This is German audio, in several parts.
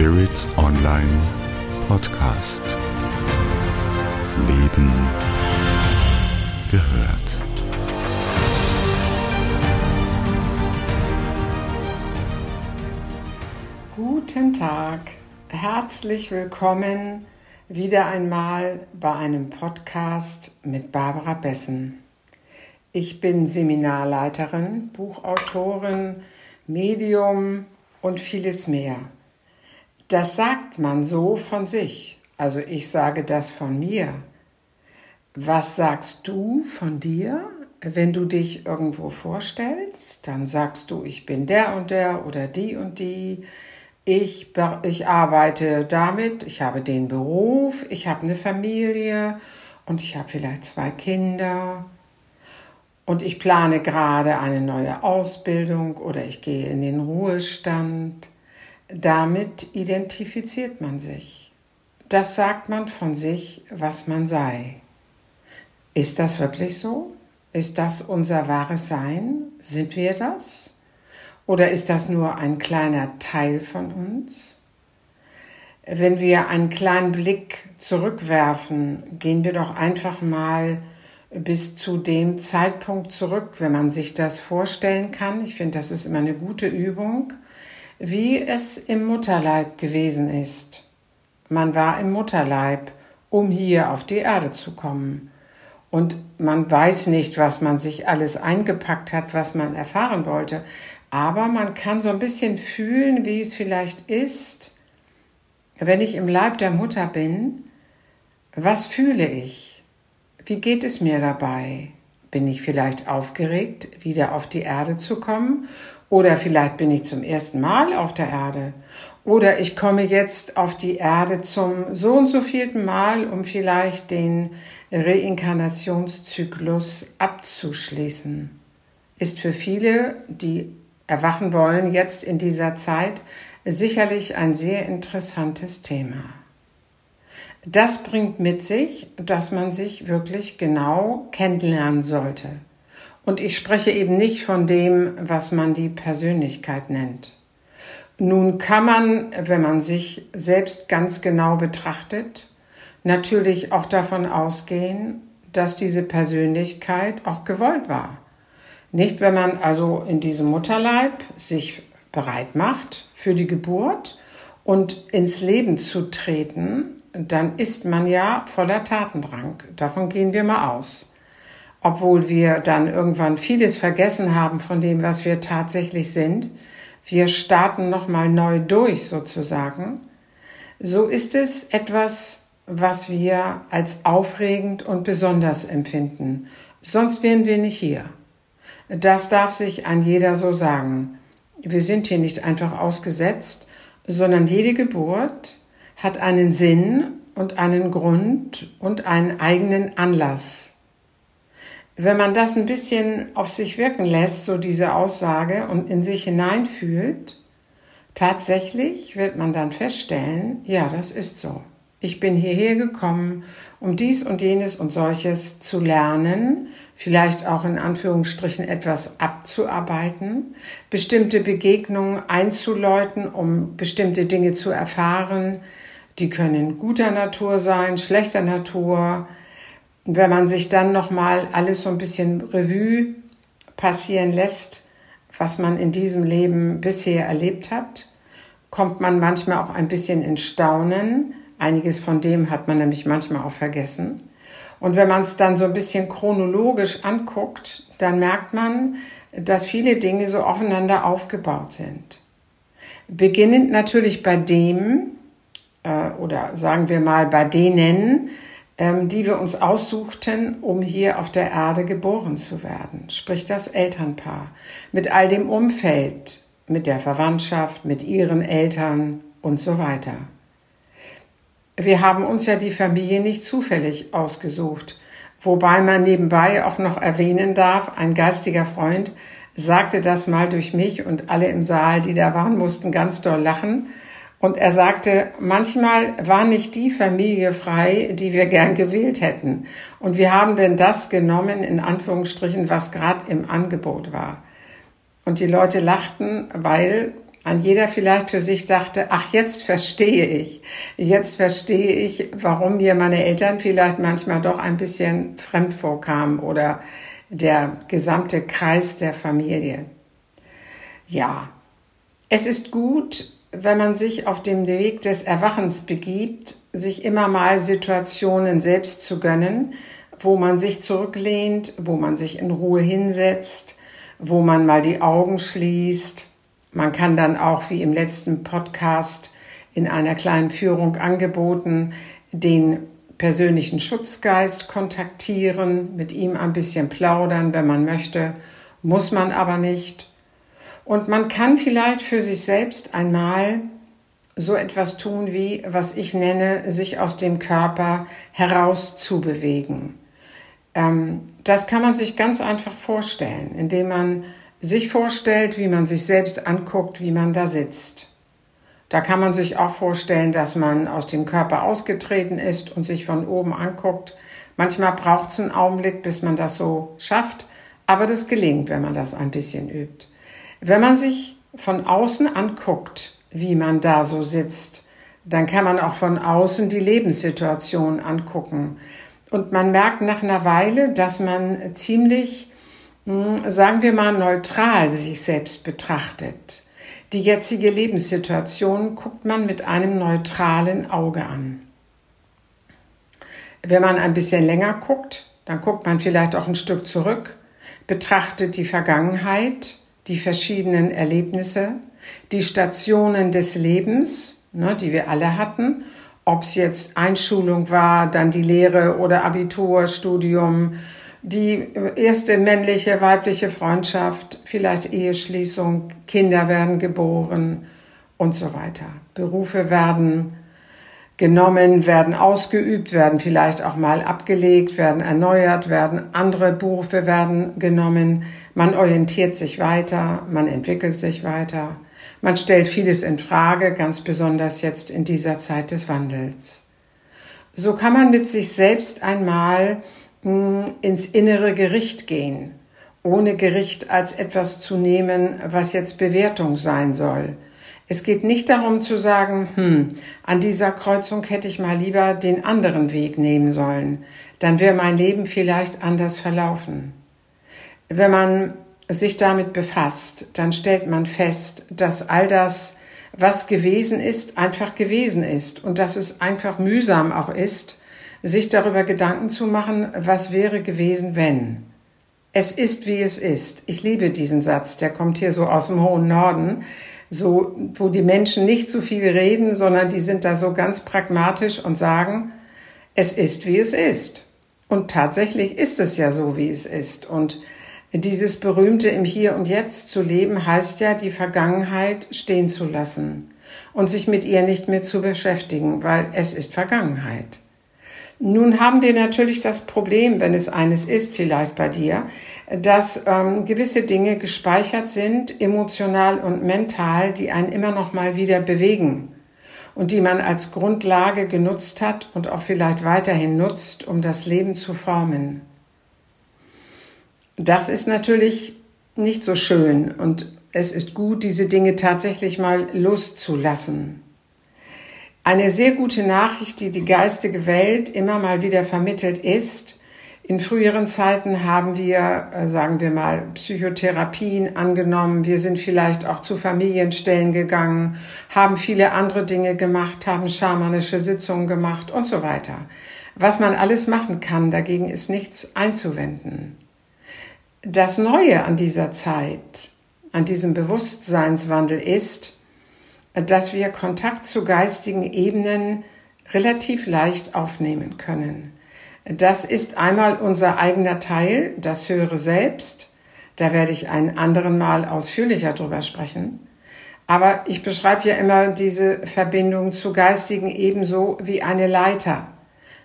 Spirit Online Podcast. Leben gehört. Guten Tag, herzlich willkommen wieder einmal bei einem Podcast mit Barbara Bessen. Ich bin Seminarleiterin, Buchautorin, Medium und vieles mehr. Das sagt man so von sich. Also ich sage das von mir. Was sagst du von dir? Wenn du dich irgendwo vorstellst, dann sagst du, ich bin der und der oder die und die. Ich, ich arbeite damit, ich habe den Beruf, ich habe eine Familie und ich habe vielleicht zwei Kinder und ich plane gerade eine neue Ausbildung oder ich gehe in den Ruhestand. Damit identifiziert man sich. Das sagt man von sich, was man sei. Ist das wirklich so? Ist das unser wahres Sein? Sind wir das? Oder ist das nur ein kleiner Teil von uns? Wenn wir einen kleinen Blick zurückwerfen, gehen wir doch einfach mal bis zu dem Zeitpunkt zurück, wenn man sich das vorstellen kann. Ich finde, das ist immer eine gute Übung, wie es im Mutterleib gewesen ist. Man war im Mutterleib, um hier auf die Erde zu kommen. Und man weiß nicht, was man sich alles eingepackt hat, was man erfahren wollte. Aber man kann so ein bisschen fühlen, wie es vielleicht ist, wenn ich im Leib der Mutter bin. Was fühle ich? Wie geht es mir dabei? Bin ich vielleicht aufgeregt, wieder auf die Erde zu kommen? Oder vielleicht bin ich zum ersten Mal auf der Erde? Oder ich komme jetzt auf die Erde zum so und so vierten Mal, um vielleicht den Reinkarnationszyklus abzuschließen. Ist für viele, die erwachen wollen, jetzt in dieser Zeit sicherlich ein sehr interessantes Thema. Das bringt mit sich, dass man sich wirklich genau kennenlernen sollte. Und ich spreche eben nicht von dem, was man die Persönlichkeit nennt. Nun kann man, wenn man sich selbst ganz genau betrachtet, natürlich auch davon ausgehen, dass diese Persönlichkeit auch gewollt war. Nicht, wenn man also in diesem Mutterleib sich bereit macht für die Geburt und ins Leben zu treten, dann ist man ja voller Tatendrang. Davon gehen wir mal aus. Obwohl wir dann irgendwann vieles vergessen haben von dem, was wir tatsächlich sind. Wir starten nochmal neu durch sozusagen. So ist es etwas, was wir als aufregend und besonders empfinden. Sonst wären wir nicht hier. Das darf sich an jeder so sagen. Wir sind hier nicht einfach ausgesetzt, sondern jede Geburt hat einen Sinn und einen Grund und einen eigenen Anlass. Wenn man das ein bisschen auf sich wirken lässt, so diese Aussage, und in sich hineinfühlt, tatsächlich wird man dann feststellen, ja, das ist so. Ich bin hierher gekommen, um dies und jenes und solches zu lernen, vielleicht auch in Anführungsstrichen etwas abzuarbeiten, bestimmte Begegnungen einzuläuten, um bestimmte Dinge zu erfahren, die können guter Natur sein, schlechter Natur. Und wenn man sich dann nochmal alles so ein bisschen Revue passieren lässt, was man in diesem Leben bisher erlebt hat, kommt man manchmal auch ein bisschen in Staunen. Einiges von dem hat man nämlich manchmal auch vergessen. Und wenn man es dann so ein bisschen chronologisch anguckt, dann merkt man, dass viele Dinge so aufeinander aufgebaut sind. Beginnend natürlich bei dem, äh, oder sagen wir mal bei denen, die wir uns aussuchten, um hier auf der Erde geboren zu werden. Sprich das Elternpaar mit all dem Umfeld, mit der Verwandtschaft, mit ihren Eltern und so weiter. Wir haben uns ja die Familie nicht zufällig ausgesucht, wobei man nebenbei auch noch erwähnen darf, ein geistiger Freund sagte das mal durch mich und alle im Saal, die da waren, mussten ganz doll lachen, und er sagte, manchmal war nicht die Familie frei, die wir gern gewählt hätten. Und wir haben denn das genommen, in Anführungsstrichen, was gerade im Angebot war. Und die Leute lachten, weil an jeder vielleicht für sich dachte, ach, jetzt verstehe ich, jetzt verstehe ich, warum mir meine Eltern vielleicht manchmal doch ein bisschen fremd vorkamen oder der gesamte Kreis der Familie. Ja, es ist gut, wenn man sich auf dem Weg des Erwachens begibt, sich immer mal Situationen selbst zu gönnen, wo man sich zurücklehnt, wo man sich in Ruhe hinsetzt, wo man mal die Augen schließt. Man kann dann auch, wie im letzten Podcast in einer kleinen Führung angeboten, den persönlichen Schutzgeist kontaktieren, mit ihm ein bisschen plaudern, wenn man möchte, muss man aber nicht. Und man kann vielleicht für sich selbst einmal so etwas tun wie, was ich nenne, sich aus dem Körper herauszubewegen. Ähm, das kann man sich ganz einfach vorstellen, indem man sich vorstellt, wie man sich selbst anguckt, wie man da sitzt. Da kann man sich auch vorstellen, dass man aus dem Körper ausgetreten ist und sich von oben anguckt. Manchmal braucht es einen Augenblick, bis man das so schafft, aber das gelingt, wenn man das ein bisschen übt. Wenn man sich von außen anguckt, wie man da so sitzt, dann kann man auch von außen die Lebenssituation angucken. Und man merkt nach einer Weile, dass man ziemlich, hm, sagen wir mal, neutral sich selbst betrachtet. Die jetzige Lebenssituation guckt man mit einem neutralen Auge an. Wenn man ein bisschen länger guckt, dann guckt man vielleicht auch ein Stück zurück, betrachtet die Vergangenheit, die verschiedenen Erlebnisse, die Stationen des Lebens, ne, die wir alle hatten, ob es jetzt Einschulung war, dann die Lehre oder Abitur, Studium, die erste männliche, weibliche Freundschaft, vielleicht Eheschließung, Kinder werden geboren und so weiter. Berufe werden genommen, werden ausgeübt, werden vielleicht auch mal abgelegt, werden erneuert, werden andere Berufe werden genommen. Man orientiert sich weiter, man entwickelt sich weiter. Man stellt vieles in Frage, ganz besonders jetzt in dieser Zeit des Wandels. So kann man mit sich selbst einmal hm, ins innere Gericht gehen, ohne Gericht als etwas zu nehmen, was jetzt Bewertung sein soll. Es geht nicht darum zu sagen, hm, an dieser Kreuzung hätte ich mal lieber den anderen Weg nehmen sollen, dann wäre mein Leben vielleicht anders verlaufen. Wenn man sich damit befasst, dann stellt man fest, dass all das, was gewesen ist, einfach gewesen ist und dass es einfach mühsam auch ist, sich darüber Gedanken zu machen, was wäre gewesen, wenn. Es ist, wie es ist. Ich liebe diesen Satz, der kommt hier so aus dem hohen Norden, so, wo die Menschen nicht so viel reden, sondern die sind da so ganz pragmatisch und sagen, es ist, wie es ist. Und tatsächlich ist es ja so, wie es ist. Und dieses berühmte im Hier und Jetzt zu leben heißt ja, die Vergangenheit stehen zu lassen und sich mit ihr nicht mehr zu beschäftigen, weil es ist Vergangenheit. Nun haben wir natürlich das Problem, wenn es eines ist, vielleicht bei dir, dass ähm, gewisse Dinge gespeichert sind, emotional und mental, die einen immer noch mal wieder bewegen und die man als Grundlage genutzt hat und auch vielleicht weiterhin nutzt, um das Leben zu formen. Das ist natürlich nicht so schön und es ist gut, diese Dinge tatsächlich mal loszulassen. Eine sehr gute Nachricht, die die geistige Welt immer mal wieder vermittelt ist, in früheren Zeiten haben wir, äh, sagen wir mal, Psychotherapien angenommen. Wir sind vielleicht auch zu Familienstellen gegangen, haben viele andere Dinge gemacht, haben schamanische Sitzungen gemacht und so weiter. Was man alles machen kann, dagegen ist nichts einzuwenden. Das Neue an dieser Zeit, an diesem Bewusstseinswandel ist, dass wir Kontakt zu geistigen Ebenen relativ leicht aufnehmen können. Das ist einmal unser eigener Teil, das höhere Selbst. Da werde ich einen anderen Mal ausführlicher drüber sprechen. Aber ich beschreibe ja immer diese Verbindung zu geistigen ebenso wie eine Leiter.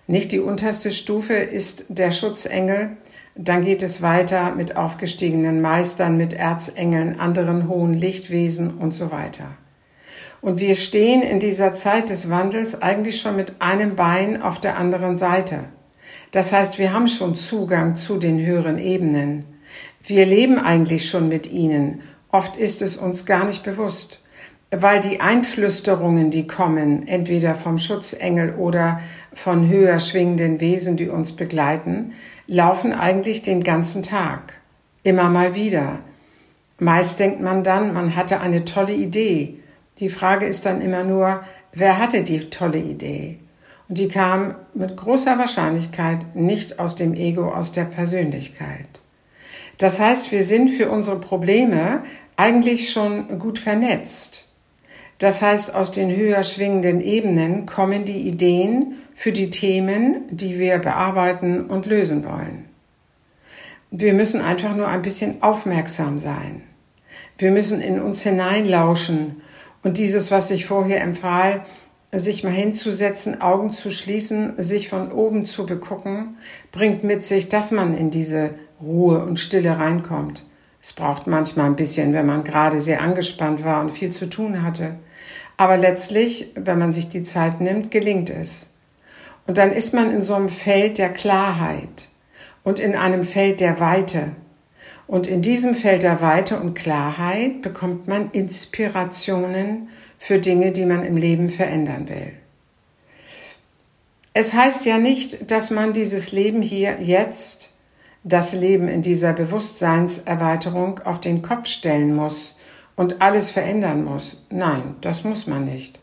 Nicht die unterste Stufe ist der Schutzengel, dann geht es weiter mit aufgestiegenen Meistern, mit Erzengeln, anderen hohen Lichtwesen und so weiter. Und wir stehen in dieser Zeit des Wandels eigentlich schon mit einem Bein auf der anderen Seite. Das heißt, wir haben schon Zugang zu den höheren Ebenen. Wir leben eigentlich schon mit ihnen. Oft ist es uns gar nicht bewusst. weil die Einflüsterungen, die kommen, entweder vom Schutzengel oder von höher schwingenden Wesen, die uns begleiten, laufen eigentlich den ganzen Tag. Immer mal wieder. Meist denkt man dann, man hatte eine tolle Idee. Die Frage ist dann immer nur, wer hatte die tolle Idee? Und die kam mit großer Wahrscheinlichkeit nicht aus dem Ego, aus der Persönlichkeit. Das heißt, wir sind für unsere Probleme eigentlich schon gut vernetzt. Das heißt, aus den höher schwingenden Ebenen kommen die Ideen für die Themen, die wir bearbeiten und lösen wollen. Wir müssen einfach nur ein bisschen aufmerksam sein. Wir müssen in uns hineinlauschen und dieses, was ich vorher empfahl, sich mal hinzusetzen, Augen zu schließen, sich von oben zu begucken, bringt mit sich, dass man in diese Ruhe und Stille reinkommt. Es braucht manchmal ein bisschen, wenn man gerade sehr angespannt war und viel zu tun hatte. Aber letztlich, wenn man sich die Zeit nimmt, gelingt es. Und dann ist man in so einem Feld der Klarheit und in einem Feld der Weite. Und in diesem Feld der Weite und Klarheit bekommt man Inspirationen für Dinge, die man im Leben verändern will. Es heißt ja nicht, dass man dieses Leben hier jetzt, das Leben in dieser Bewusstseinserweiterung auf den Kopf stellen muss und alles verändern muss. Nein, das muss man nicht.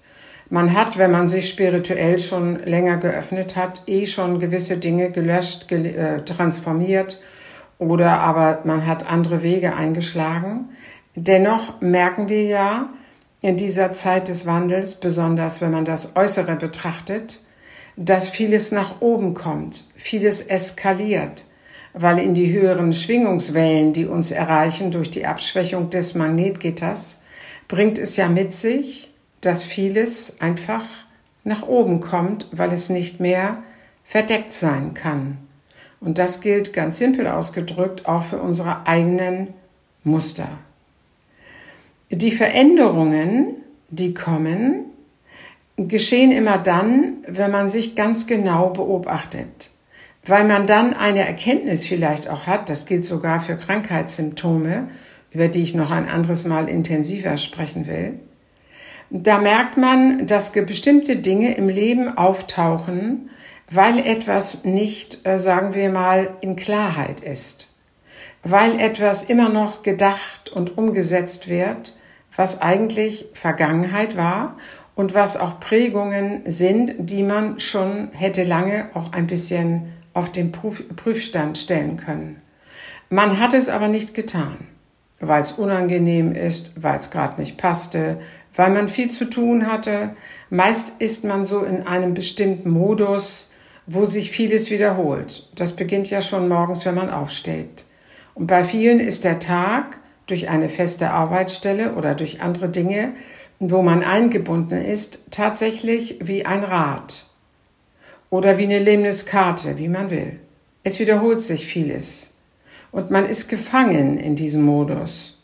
Man hat, wenn man sich spirituell schon länger geöffnet hat, eh schon gewisse Dinge gelöscht, gel äh, transformiert oder aber man hat andere Wege eingeschlagen. Dennoch merken wir ja in dieser Zeit des Wandels, besonders wenn man das Äußere betrachtet, dass vieles nach oben kommt, vieles eskaliert, weil in die höheren Schwingungswellen, die uns erreichen durch die Abschwächung des Magnetgitters, bringt es ja mit sich, dass vieles einfach nach oben kommt, weil es nicht mehr verdeckt sein kann. Und das gilt ganz simpel ausgedrückt auch für unsere eigenen Muster. Die Veränderungen, die kommen, geschehen immer dann, wenn man sich ganz genau beobachtet weil man dann eine Erkenntnis vielleicht auch hat, das gilt sogar für Krankheitssymptome, über die ich noch ein anderes Mal intensiver sprechen will. Da merkt man, dass bestimmte Dinge im Leben auftauchen, weil etwas nicht, äh, sagen wir mal, in Klarheit ist, weil etwas immer noch gedacht und umgesetzt wird, was eigentlich Vergangenheit war und was auch Prägungen sind, die man schon hätte lange auch ein bisschen auf den Prüfstand stellen können. Man hat es aber nicht getan, weil es unangenehm ist, weil es gerade nicht passte, weil man viel zu tun hatte. Meist ist man so in einem bestimmten Modus, wo sich vieles wiederholt. Das beginnt ja schon morgens, wenn man aufsteht. Und bei vielen ist der Tag durch eine feste Arbeitsstelle oder durch andere Dinge, wo man eingebunden ist, tatsächlich wie ein Rad oder wie eine Lemniskarte, wie man will. Es wiederholt sich vieles und man ist gefangen in diesem Modus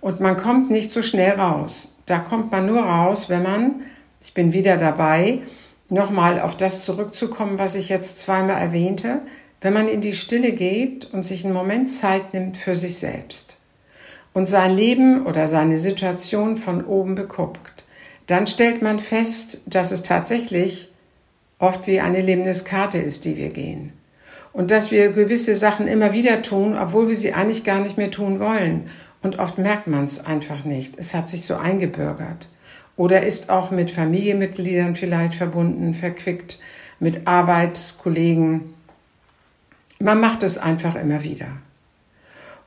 und man kommt nicht so schnell raus. Da kommt man nur raus, wenn man, ich bin wieder dabei, nochmal auf das zurückzukommen, was ich jetzt zweimal erwähnte, wenn man in die Stille geht und sich einen Moment Zeit nimmt für sich selbst und sein Leben oder seine Situation von oben beguckt, dann stellt man fest, dass es tatsächlich oft wie eine Lebenskarte ist, die wir gehen. Und dass wir gewisse Sachen immer wieder tun, obwohl wir sie eigentlich gar nicht mehr tun wollen. Und oft merkt man es einfach nicht. Es hat sich so eingebürgert. Oder ist auch mit Familienmitgliedern vielleicht verbunden, verquickt, mit Arbeitskollegen. Man macht es einfach immer wieder.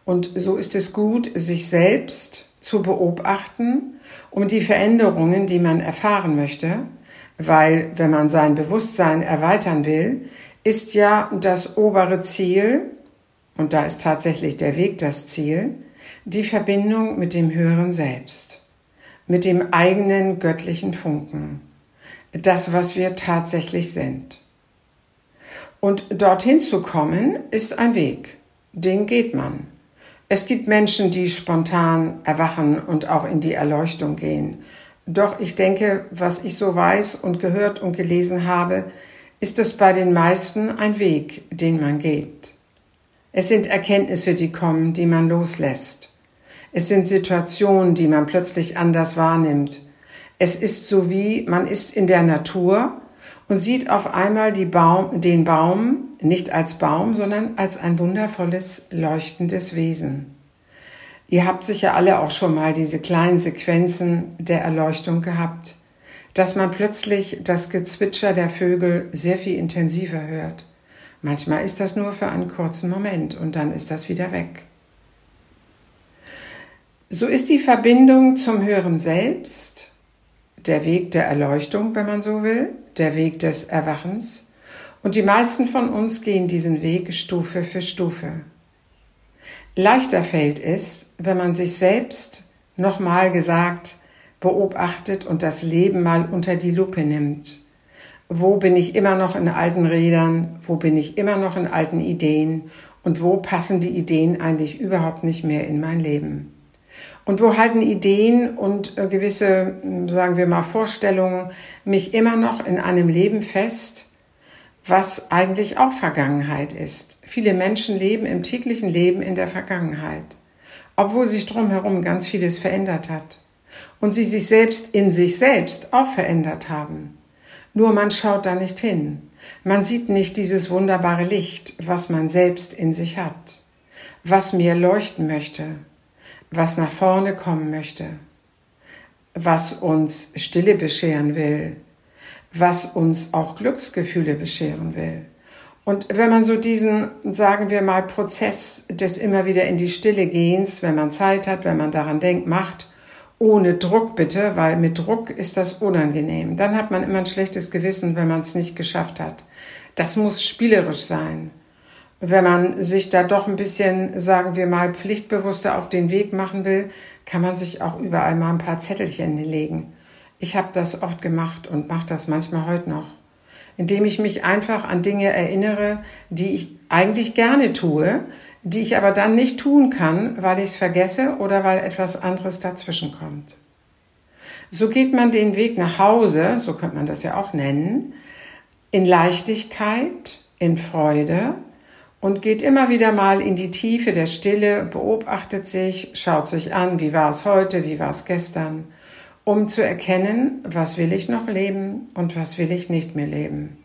Und so ist es gut, sich selbst zu beobachten, um die Veränderungen, die man erfahren möchte, weil wenn man sein Bewusstsein erweitern will, ist ja das obere Ziel, und da ist tatsächlich der Weg das Ziel, die Verbindung mit dem höheren Selbst, mit dem eigenen göttlichen Funken, das, was wir tatsächlich sind. Und dorthin zu kommen, ist ein Weg, den geht man. Es gibt Menschen, die spontan erwachen und auch in die Erleuchtung gehen. Doch ich denke, was ich so weiß und gehört und gelesen habe, ist es bei den meisten ein Weg, den man geht. Es sind Erkenntnisse, die kommen, die man loslässt. Es sind Situationen, die man plötzlich anders wahrnimmt, Es ist so wie man ist in der Natur und sieht auf einmal Baum, den Baum nicht als Baum, sondern als ein wundervolles, leuchtendes Wesen. Ihr habt sicher alle auch schon mal diese kleinen Sequenzen der Erleuchtung gehabt, dass man plötzlich das Gezwitscher der Vögel sehr viel intensiver hört. Manchmal ist das nur für einen kurzen Moment und dann ist das wieder weg. So ist die Verbindung zum höheren Selbst, der Weg der Erleuchtung, wenn man so will, der Weg des Erwachens, und die meisten von uns gehen diesen Weg Stufe für Stufe. Leichter fällt es, wenn man sich selbst nochmal gesagt beobachtet und das Leben mal unter die Lupe nimmt. Wo bin ich immer noch in alten Rädern? Wo bin ich immer noch in alten Ideen? Und wo passen die Ideen eigentlich überhaupt nicht mehr in mein Leben? Und wo halten Ideen und äh, gewisse, sagen wir mal, Vorstellungen mich immer noch in einem Leben fest, was eigentlich auch Vergangenheit ist. Viele Menschen leben im täglichen Leben in der Vergangenheit, obwohl sich drumherum ganz vieles verändert hat und sie sich selbst in sich selbst auch verändert haben. Nur man schaut da nicht hin. Man sieht nicht dieses wunderbare Licht, was man selbst in sich hat, was mir leuchten möchte, was nach vorne kommen möchte, was uns Stille bescheren will, was uns auch Glücksgefühle bescheren will. Und wenn man so diesen, sagen wir mal, Prozess des immer wieder in die Stille gehens, wenn man Zeit hat, wenn man daran denkt, macht, ohne Druck bitte, weil mit Druck ist das unangenehm. Dann hat man immer ein schlechtes Gewissen, wenn man es nicht geschafft hat. Das muss spielerisch sein. Wenn man sich da doch ein bisschen, sagen wir mal, pflichtbewusster auf den Weg machen will, kann man sich auch überall mal ein paar Zettelchen legen. Ich habe das oft gemacht und mache das manchmal heute noch, indem ich mich einfach an Dinge erinnere, die ich eigentlich gerne tue, die ich aber dann nicht tun kann, weil ich es vergesse oder weil etwas anderes dazwischen kommt. So geht man den Weg nach Hause, so könnte man das ja auch nennen, in Leichtigkeit, in Freude und geht immer wieder mal in die Tiefe der Stille, beobachtet sich, schaut sich an, wie war es heute, wie war es gestern um zu erkennen, was will ich noch leben und was will ich nicht mehr leben.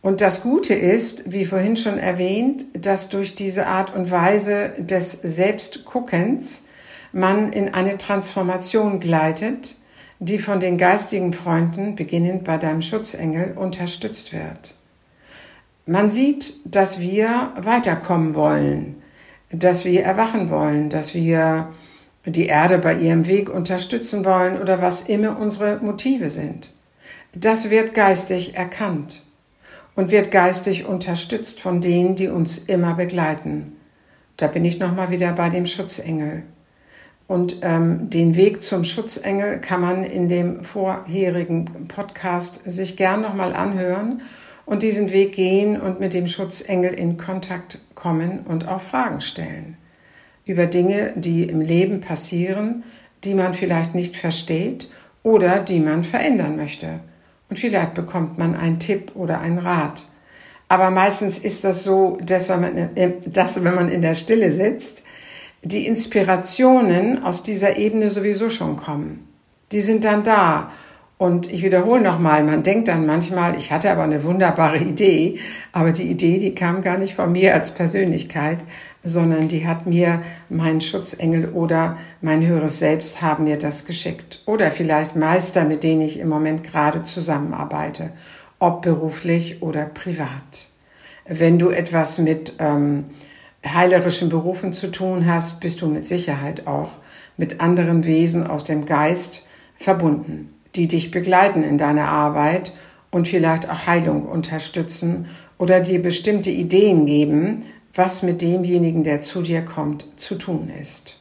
Und das Gute ist, wie vorhin schon erwähnt, dass durch diese Art und Weise des Selbstguckens man in eine Transformation gleitet, die von den geistigen Freunden, beginnend bei deinem Schutzengel, unterstützt wird. Man sieht, dass wir weiterkommen wollen, dass wir erwachen wollen, dass wir die Erde bei ihrem Weg unterstützen wollen oder was immer unsere Motive sind. Das wird geistig erkannt und wird geistig unterstützt von denen, die uns immer begleiten. Da bin ich nochmal wieder bei dem Schutzengel. Und ähm, den Weg zum Schutzengel kann man in dem vorherigen Podcast sich gern nochmal anhören und diesen Weg gehen und mit dem Schutzengel in Kontakt kommen und auch Fragen stellen über Dinge, die im Leben passieren, die man vielleicht nicht versteht oder die man verändern möchte. Und vielleicht bekommt man einen Tipp oder einen Rat. Aber meistens ist das so, dass wenn man, dass, wenn man in der Stille sitzt, die Inspirationen aus dieser Ebene sowieso schon kommen. Die sind dann da und ich wiederhole nochmal, man denkt dann manchmal, ich hatte aber eine wunderbare Idee, aber die Idee, die kam gar nicht von mir als Persönlichkeit, sondern die hat mir mein Schutzengel oder mein höheres Selbst haben mir das geschickt. Oder vielleicht Meister, mit denen ich im Moment gerade zusammenarbeite, ob beruflich oder privat. Wenn du etwas mit ähm, heilerischen Berufen zu tun hast, bist du mit Sicherheit auch mit anderen Wesen aus dem Geist verbunden die dich begleiten in deiner Arbeit und vielleicht auch Heilung unterstützen oder dir bestimmte Ideen geben, was mit demjenigen, der zu dir kommt, zu tun ist.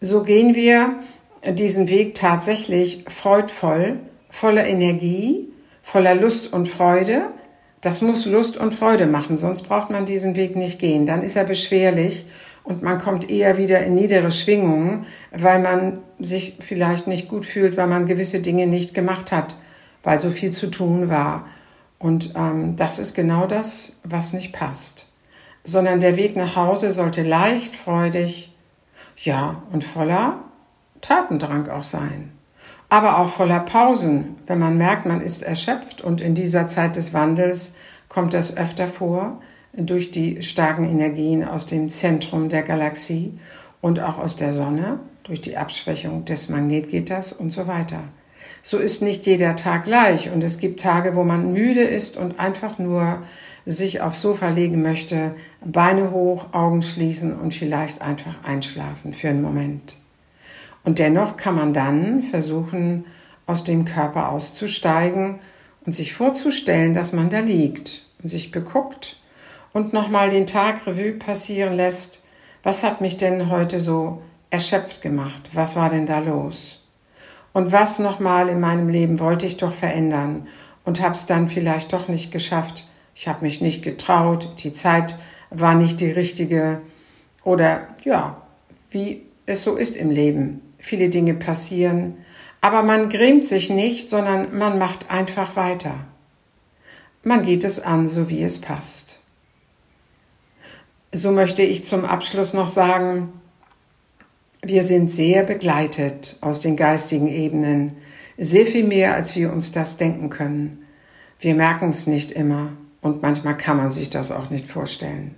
So gehen wir diesen Weg tatsächlich freudvoll, voller Energie, voller Lust und Freude. Das muss Lust und Freude machen, sonst braucht man diesen Weg nicht gehen. Dann ist er beschwerlich und man kommt eher wieder in niedere Schwingungen, weil man sich vielleicht nicht gut fühlt, weil man gewisse Dinge nicht gemacht hat, weil so viel zu tun war. Und ähm, das ist genau das, was nicht passt. Sondern der Weg nach Hause sollte leicht, freudig, ja, und voller Tatendrang auch sein. aber auch voller Pausen, wenn man merkt, man ist erschöpft und in dieser Zeit des Wandels kommt das öfter vor durch die starken Energien aus dem Zentrum der Galaxie und auch aus der Sonne, durch die Abschwächung des Magnetgitters und so weiter. So ist nicht jeder Tag gleich und es gibt Tage, wo man müde ist und einfach nur sich aufs Sofa legen möchte, Beine hoch, Augen schließen und vielleicht einfach einschlafen für einen Moment. Und dennoch kann man dann versuchen, aus dem Körper auszusteigen und sich vorzustellen, dass man da liegt und sich beguckt und nochmal den Tag Revue passieren lässt. Was hat mich denn heute so erschöpft gemacht? Was war denn da los? Und was nochmal in meinem Leben wollte ich doch verändern und habe es dann vielleicht doch nicht geschafft. Ich habe mich nicht getraut, die Zeit war nicht die richtige oder ja, wie es so ist im Leben. Viele Dinge passieren, aber man grämt sich nicht, sondern man macht einfach weiter. Man geht es an, so wie es passt. So möchte ich zum Abschluss noch sagen, wir sind sehr begleitet aus den geistigen Ebenen, sehr viel mehr, als wir uns das denken können. Wir merken es nicht immer und manchmal kann man sich das auch nicht vorstellen.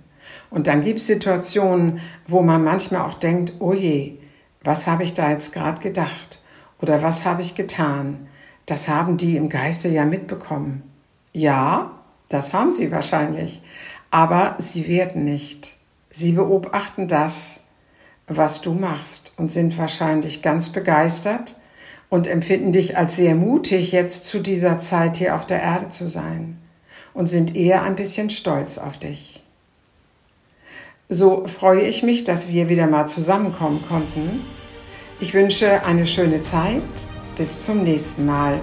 Und dann gibt es Situationen, wo man manchmal auch denkt, oh je, was habe ich da jetzt gerade gedacht oder was habe ich getan? Das haben die im Geiste ja mitbekommen. Ja, das haben sie wahrscheinlich, aber sie werden nicht. Sie beobachten das, was du machst und sind wahrscheinlich ganz begeistert und empfinden dich als sehr mutig, jetzt zu dieser Zeit hier auf der Erde zu sein und sind eher ein bisschen stolz auf dich. So freue ich mich, dass wir wieder mal zusammenkommen konnten. Ich wünsche eine schöne Zeit. Bis zum nächsten Mal.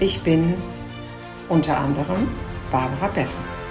Ich bin unter anderem Barbara Besser.